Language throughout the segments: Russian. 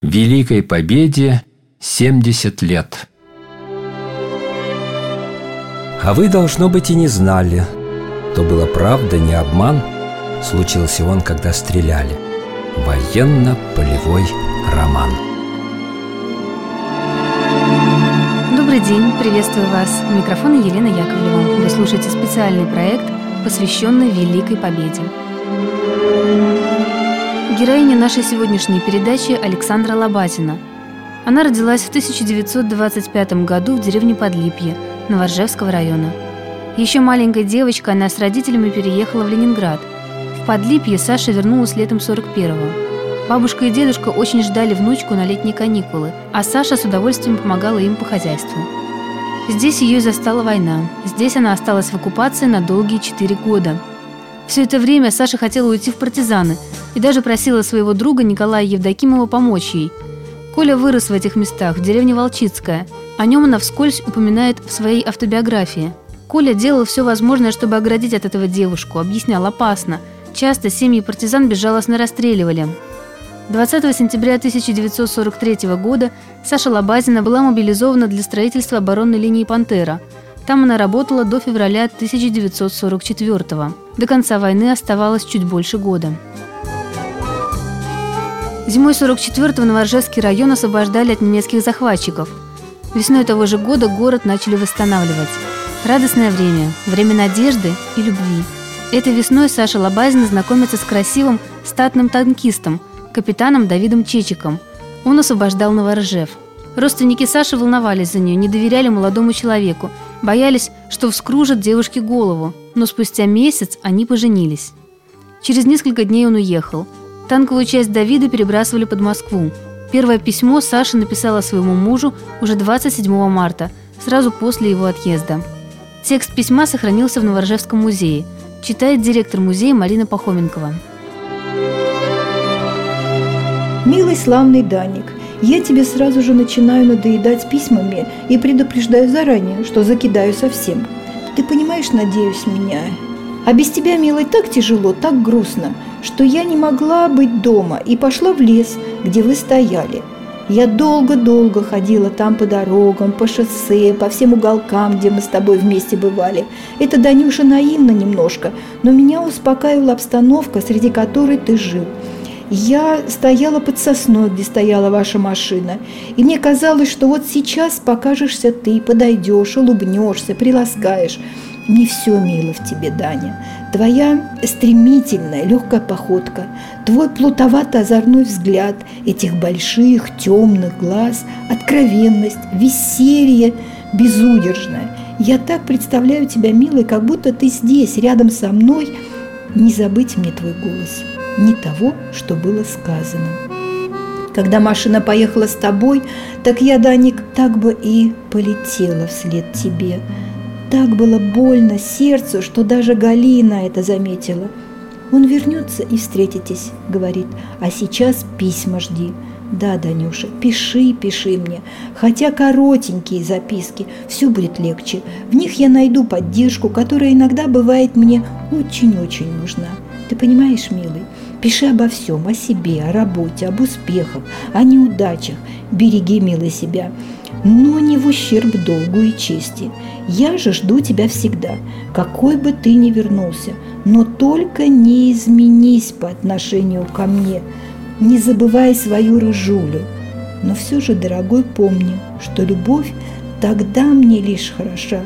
Великой Победе 70 лет. А вы, должно быть, и не знали, то была правда, не обман. Случился он, когда стреляли. Военно-полевой роман. Добрый день, приветствую вас. У микрофона Елена Яковлева. Вы слушаете специальный проект, посвященный Великой Победе. Героиня нашей сегодняшней передачи Александра Лобатина. Она родилась в 1925 году в деревне Подлипье Новоржевского района. Еще маленькая девочка, она с родителями переехала в Ленинград. В Подлипье Саша вернулась летом 41-го. Бабушка и дедушка очень ждали внучку на летние каникулы, а Саша с удовольствием помогала им по хозяйству. Здесь ее застала война. Здесь она осталась в оккупации на долгие четыре года. Все это время Саша хотела уйти в партизаны и даже просила своего друга Николая Евдокимова помочь ей. Коля вырос в этих местах, в деревне Волчицкая. О нем она вскользь упоминает в своей автобиографии. Коля делал все возможное, чтобы оградить от этого девушку, объяснял опасно. Часто семьи партизан безжалостно расстреливали. 20 сентября 1943 года Саша Лобазина была мобилизована для строительства оборонной линии «Пантера», там она работала до февраля 1944 -го. До конца войны оставалось чуть больше года. Зимой 44-го Новоржевский район освобождали от немецких захватчиков. Весной того же года город начали восстанавливать. Радостное время, время надежды и любви. Этой весной Саша Лобазина знакомится с красивым статным танкистом, капитаном Давидом Чечиком. Он освобождал Новоржев – Родственники Саши волновались за нее, не доверяли молодому человеку, боялись, что вскружат девушке голову, но спустя месяц они поженились. Через несколько дней он уехал. Танковую часть Давида перебрасывали под Москву. Первое письмо Саша написала своему мужу уже 27 марта, сразу после его отъезда. Текст письма сохранился в Новоржевском музее. Читает директор музея Марина Пахоменкова. Милый славный Даник, я тебе сразу же начинаю надоедать письмами и предупреждаю заранее, что закидаю совсем. Ты понимаешь, надеюсь, меня? А без тебя, милый, так тяжело, так грустно, что я не могла быть дома и пошла в лес, где вы стояли. Я долго-долго ходила там по дорогам, по шоссе, по всем уголкам, где мы с тобой вместе бывали. Это, Данюша, наивно немножко, но меня успокаивала обстановка, среди которой ты жил – я стояла под сосной, где стояла ваша машина, и мне казалось, что вот сейчас покажешься ты, подойдешь, улыбнешься, приласкаешь. Не все мило в тебе, Даня. Твоя стремительная, легкая походка, твой плутовато-озорной взгляд этих больших, темных глаз, откровенность, веселье безудержное. Я так представляю тебя, милый, как будто ты здесь, рядом со мной. Не забыть мне твой голос ни того, что было сказано. Когда машина поехала с тобой, так я, Даник, так бы и полетела вслед тебе. Так было больно сердцу, что даже Галина это заметила. Он вернется и встретитесь, говорит, а сейчас письма жди. Да, Данюша, пиши, пиши мне, хотя коротенькие записки, все будет легче. В них я найду поддержку, которая иногда бывает мне очень-очень нужна. Ты понимаешь, милый, Пиши обо всем, о себе, о работе, об успехах, о неудачах. Береги, милый, себя, но не в ущерб долгу и чести. Я же жду тебя всегда, какой бы ты ни вернулся, но только не изменись по отношению ко мне, не забывай свою рыжулю. Но все же, дорогой, помни, что любовь тогда мне лишь хороша,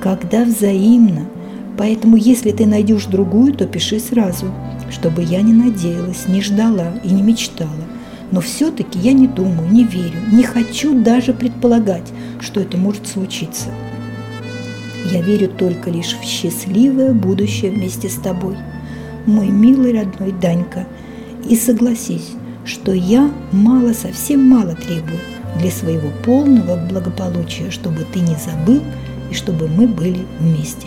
когда взаимна. Поэтому, если ты найдешь другую, то пиши сразу – чтобы я не надеялась, не ждала и не мечтала. Но все-таки я не думаю, не верю, не хочу даже предполагать, что это может случиться. Я верю только лишь в счастливое будущее вместе с тобой, мой милый родной Данька. И согласись, что я мало, совсем мало требую для своего полного благополучия, чтобы ты не забыл и чтобы мы были вместе.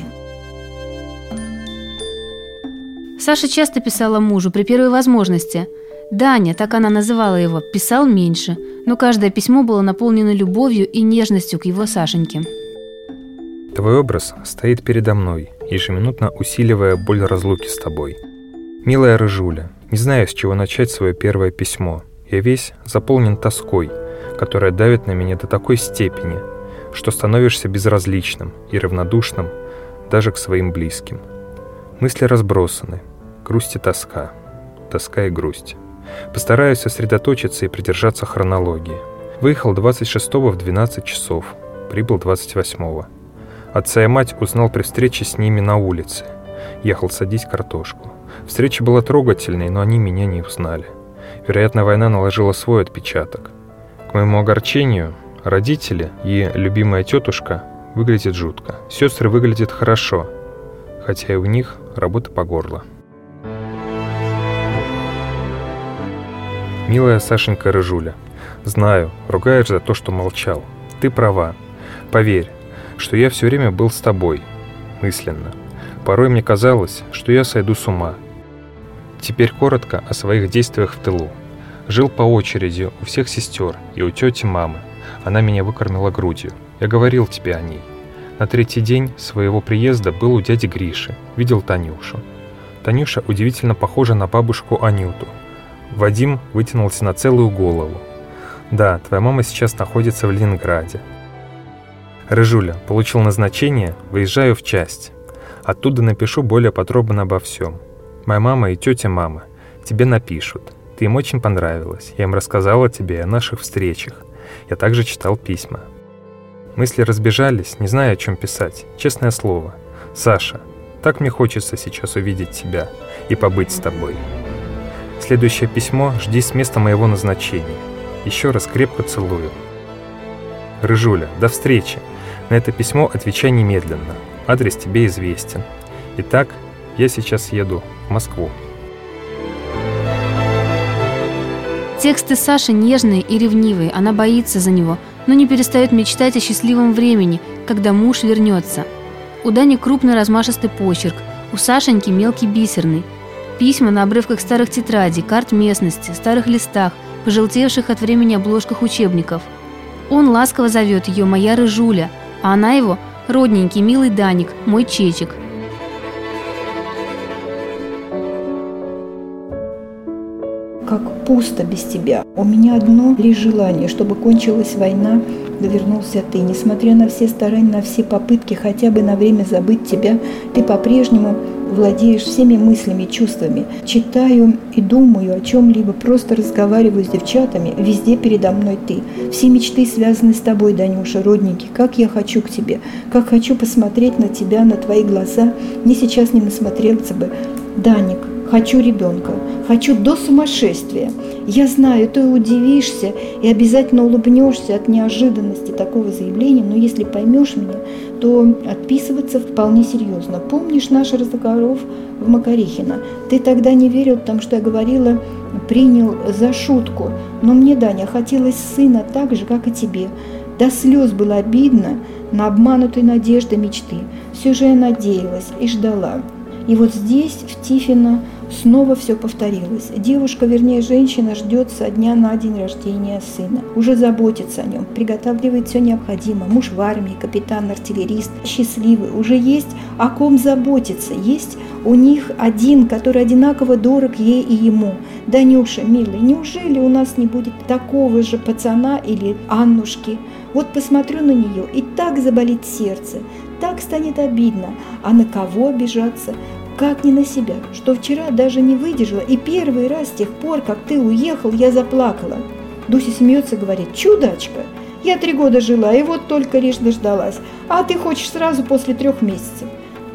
Саша часто писала мужу при первой возможности. Даня, так она называла его, писал меньше, но каждое письмо было наполнено любовью и нежностью к его Сашеньке. Твой образ стоит передо мной, ежеминутно усиливая боль разлуки с тобой. Милая Рыжуля, не знаю, с чего начать свое первое письмо. Я весь заполнен тоской, которая давит на меня до такой степени, что становишься безразличным и равнодушным даже к своим близким. Мысли разбросаны, грусть и тоска, тоска и грусть. Постараюсь сосредоточиться и придержаться хронологии. Выехал 26 в 12 часов, прибыл 28 Отца и мать узнал при встрече с ними на улице. Ехал садить картошку. Встреча была трогательной, но они меня не узнали. Вероятно, война наложила свой отпечаток. К моему огорчению, родители и любимая тетушка выглядят жутко. Сестры выглядят хорошо, хотя и у них работа по горло. Милая Сашенька Рыжуля, знаю, ругаешь за то, что молчал. Ты права. Поверь, что я все время был с тобой, мысленно. Порой мне казалось, что я сойду с ума. Теперь коротко о своих действиях в тылу. Жил по очереди у всех сестер и у тети мамы. Она меня выкормила грудью. Я говорил тебе о ней. На третий день своего приезда был у дяди Гриши. Видел Танюшу. Танюша удивительно похожа на бабушку Анюту. Вадим вытянулся на целую голову. Да, твоя мама сейчас находится в Ленинграде. Рыжуля, получил назначение, выезжаю в часть. Оттуда напишу более подробно обо всем. Моя мама и тетя мама тебе напишут. Ты им очень понравилась. Я им рассказала тебе о наших встречах. Я также читал письма. Мысли разбежались, не зная, о чем писать. Честное слово. Саша, так мне хочется сейчас увидеть тебя и побыть с тобой. Следующее письмо жди с места моего назначения. Еще раз крепко целую. Рыжуля, до встречи. На это письмо отвечай немедленно. Адрес тебе известен. Итак, я сейчас еду в Москву. Тексты Саши нежные и ревнивые, она боится за него, но не перестает мечтать о счастливом времени, когда муж вернется. У Дани крупный размашистый почерк, у Сашеньки мелкий бисерный. Письма на обрывках старых тетрадей, карт местности, старых листах, пожелтевших от времени обложках учебников. Он ласково зовет ее «моя рыжуля», а она его «родненький, милый Даник, мой чечек». Как пусто без тебя. У меня одно лишь желание, чтобы кончилась война, да вернулся ты. Несмотря на все старания, на все попытки хотя бы на время забыть тебя, ты по-прежнему владеешь всеми мыслями, чувствами. Читаю и думаю о чем-либо, просто разговариваю с девчатами, везде передо мной ты. Все мечты связаны с тобой, Данюша, родненький. Как я хочу к тебе, как хочу посмотреть на тебя, на твои глаза. Ни сейчас не насмотрелся бы. Даник, хочу ребенка, хочу до сумасшествия. Я знаю, ты удивишься и обязательно улыбнешься от неожиданности такого заявления, но если поймешь меня, то отписываться вполне серьезно. Помнишь наш разговор в Макарихино? Ты тогда не верил, потому что я говорила, принял за шутку. Но мне, Даня, хотелось сына так же, как и тебе. До слез было обидно на обманутой надежды мечты. Все же я надеялась и ждала. И вот здесь, в Тифино, Снова все повторилось. Девушка, вернее женщина, ждет со дня на день рождения сына. Уже заботится о нем, приготавливает все необходимое. Муж в армии, капитан-артиллерист, счастливый. Уже есть о ком заботиться. Есть у них один, который одинаково дорог ей и ему. Данюша, милый, неужели у нас не будет такого же пацана или Аннушки? Вот посмотрю на нее, и так заболит сердце, так станет обидно. А на кого обижаться? как не на себя, что вчера даже не выдержала, и первый раз с тех пор, как ты уехал, я заплакала. Дуся смеется, говорит, чудачка, я три года жила, и вот только лишь дождалась, а ты хочешь сразу после трех месяцев.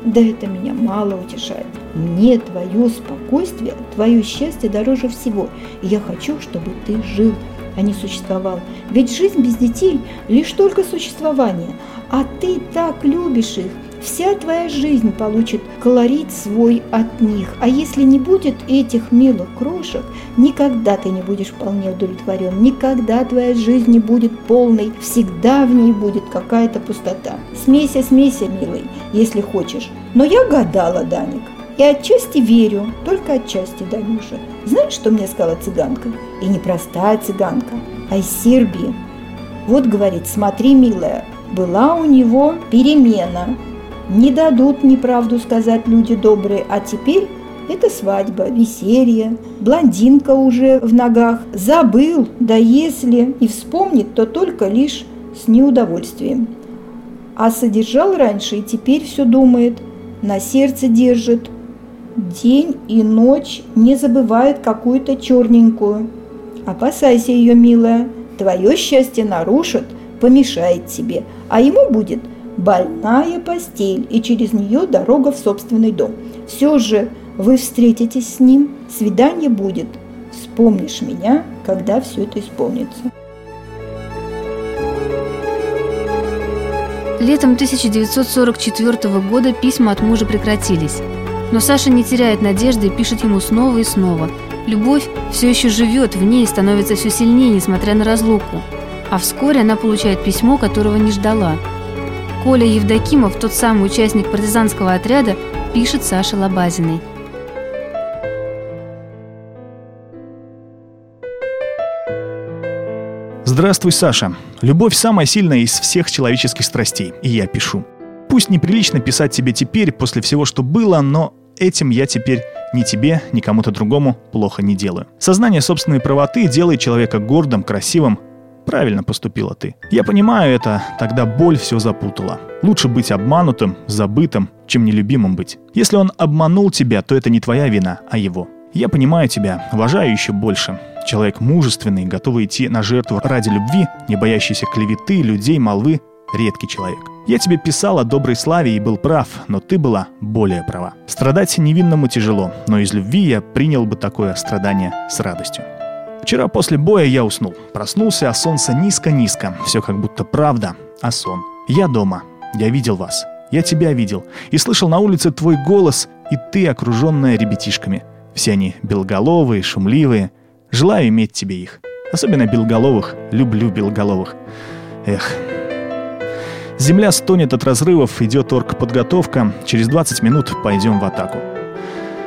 Да это меня мало утешает. Мне твое спокойствие, твое счастье дороже всего. И я хочу, чтобы ты жил, а не существовал. Ведь жизнь без детей – лишь только существование. А ты так любишь их – Вся твоя жизнь получит колорит свой от них. А если не будет этих милых крошек, никогда ты не будешь вполне удовлетворен, никогда твоя жизнь не будет полной, всегда в ней будет какая-то пустота. Смейся, смейся, милый, если хочешь. Но я гадала, Даник, и отчасти верю, только отчасти, Данюша. Знаешь, что мне сказала цыганка? И не простая цыганка, а из Сербии. Вот, говорит, смотри, милая, была у него перемена. Не дадут неправду сказать люди добрые, а теперь Это свадьба, веселье, блондинка уже в ногах. Забыл, да если и вспомнит, то только лишь с неудовольствием. А содержал раньше и теперь все думает, на сердце держит. День и ночь не забывает какую-то черненькую. Опасайся ее, милая, твое счастье нарушит, помешает тебе, а ему будет больная постель и через нее дорога в собственный дом. Все же вы встретитесь с ним, свидание будет. Вспомнишь меня, когда все это исполнится. Летом 1944 года письма от мужа прекратились. Но Саша не теряет надежды и пишет ему снова и снова. Любовь все еще живет в ней и становится все сильнее, несмотря на разлуку. А вскоре она получает письмо, которого не ждала. Коля Евдокимов, тот самый участник партизанского отряда, пишет Саше Лобазиной. Здравствуй, Саша. Любовь самая сильная из всех человеческих страстей, и я пишу. Пусть неприлично писать тебе теперь, после всего, что было, но этим я теперь ни тебе, ни кому-то другому плохо не делаю. Сознание собственной правоты делает человека гордым, красивым. Правильно поступила ты. Я понимаю это, тогда боль все запутала. Лучше быть обманутым, забытым, чем нелюбимым быть. Если он обманул тебя, то это не твоя вина, а его. Я понимаю тебя, уважаю еще больше. Человек мужественный, готовый идти на жертву ради любви, не боящийся клеветы, людей, молвы, редкий человек. Я тебе писал о доброй славе и был прав, но ты была более права. Страдать невинному тяжело, но из любви я принял бы такое страдание с радостью. Вчера после боя я уснул. Проснулся, а солнце низко-низко. Все как будто правда, а сон. Я дома. Я видел вас. Я тебя видел. И слышал на улице твой голос, и ты, окруженная ребятишками. Все они белголовые, шумливые. Желаю иметь тебе их. Особенно белголовых. Люблю белголовых. Эх. Земля стонет от разрывов, идет оргподготовка. Через 20 минут пойдем в атаку.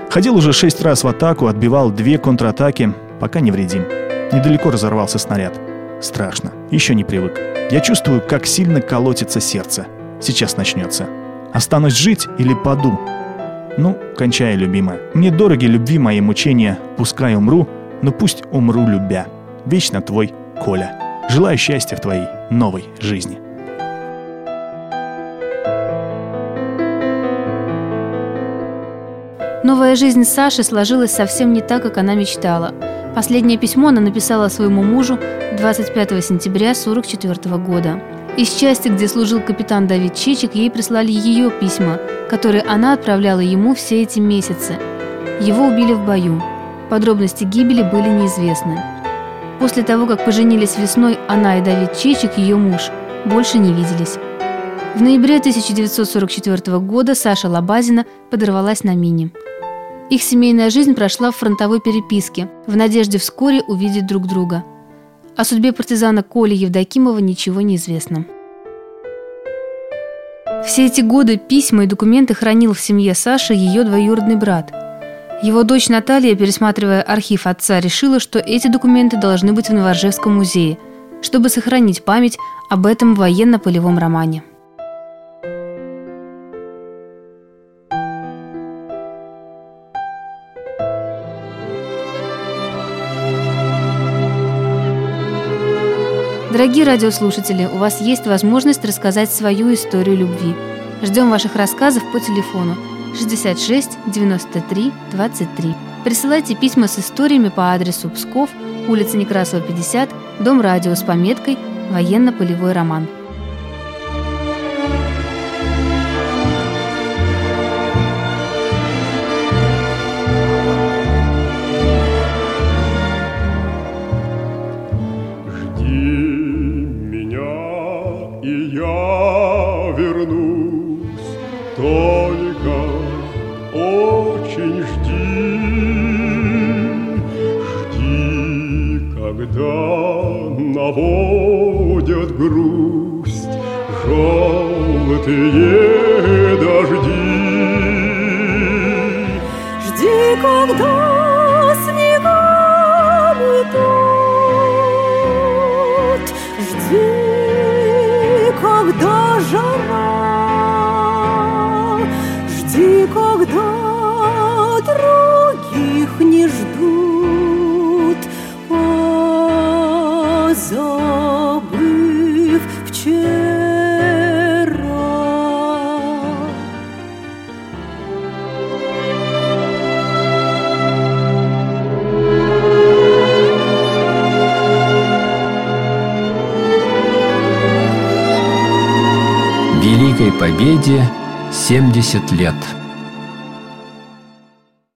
Ходил уже шесть раз в атаку, отбивал две контратаки, пока невредим. Недалеко разорвался снаряд. Страшно. Еще не привык. Я чувствую, как сильно колотится сердце. Сейчас начнется. Останусь жить или паду? Ну, кончай, любимая. Мне дороги любви мои мучения. Пускай умру, но пусть умру любя. Вечно твой Коля. Желаю счастья в твоей новой жизни. Новая жизнь Саши сложилась совсем не так, как она мечтала. Последнее письмо она написала своему мужу 25 сентября 1944 года. Из части, где служил капитан Давид Чичик, ей прислали ее письма, которые она отправляла ему все эти месяцы. Его убили в бою. Подробности гибели были неизвестны. После того, как поженились весной она и Давид Чичик, ее муж, больше не виделись. В ноябре 1944 года Саша Лобазина подорвалась на мине. Их семейная жизнь прошла в фронтовой переписке, в надежде вскоре увидеть друг друга. О судьбе партизана Коли Евдокимова ничего не известно. Все эти годы письма и документы хранил в семье Саши ее двоюродный брат. Его дочь Наталья, пересматривая архив отца, решила, что эти документы должны быть в Новоржевском музее, чтобы сохранить память об этом военно-полевом романе. Дорогие радиослушатели, у вас есть возможность рассказать свою историю любви. Ждем ваших рассказов по телефону 66 93 23. Присылайте письма с историями по адресу Псков, улица Некрасова, 50, дом радио с пометкой «Военно-полевой роман». Наводят грусть желтые дожди. Жди, когда снега уйдут, жди, когда жара, позабыв вчера. Великой Победе 70 лет.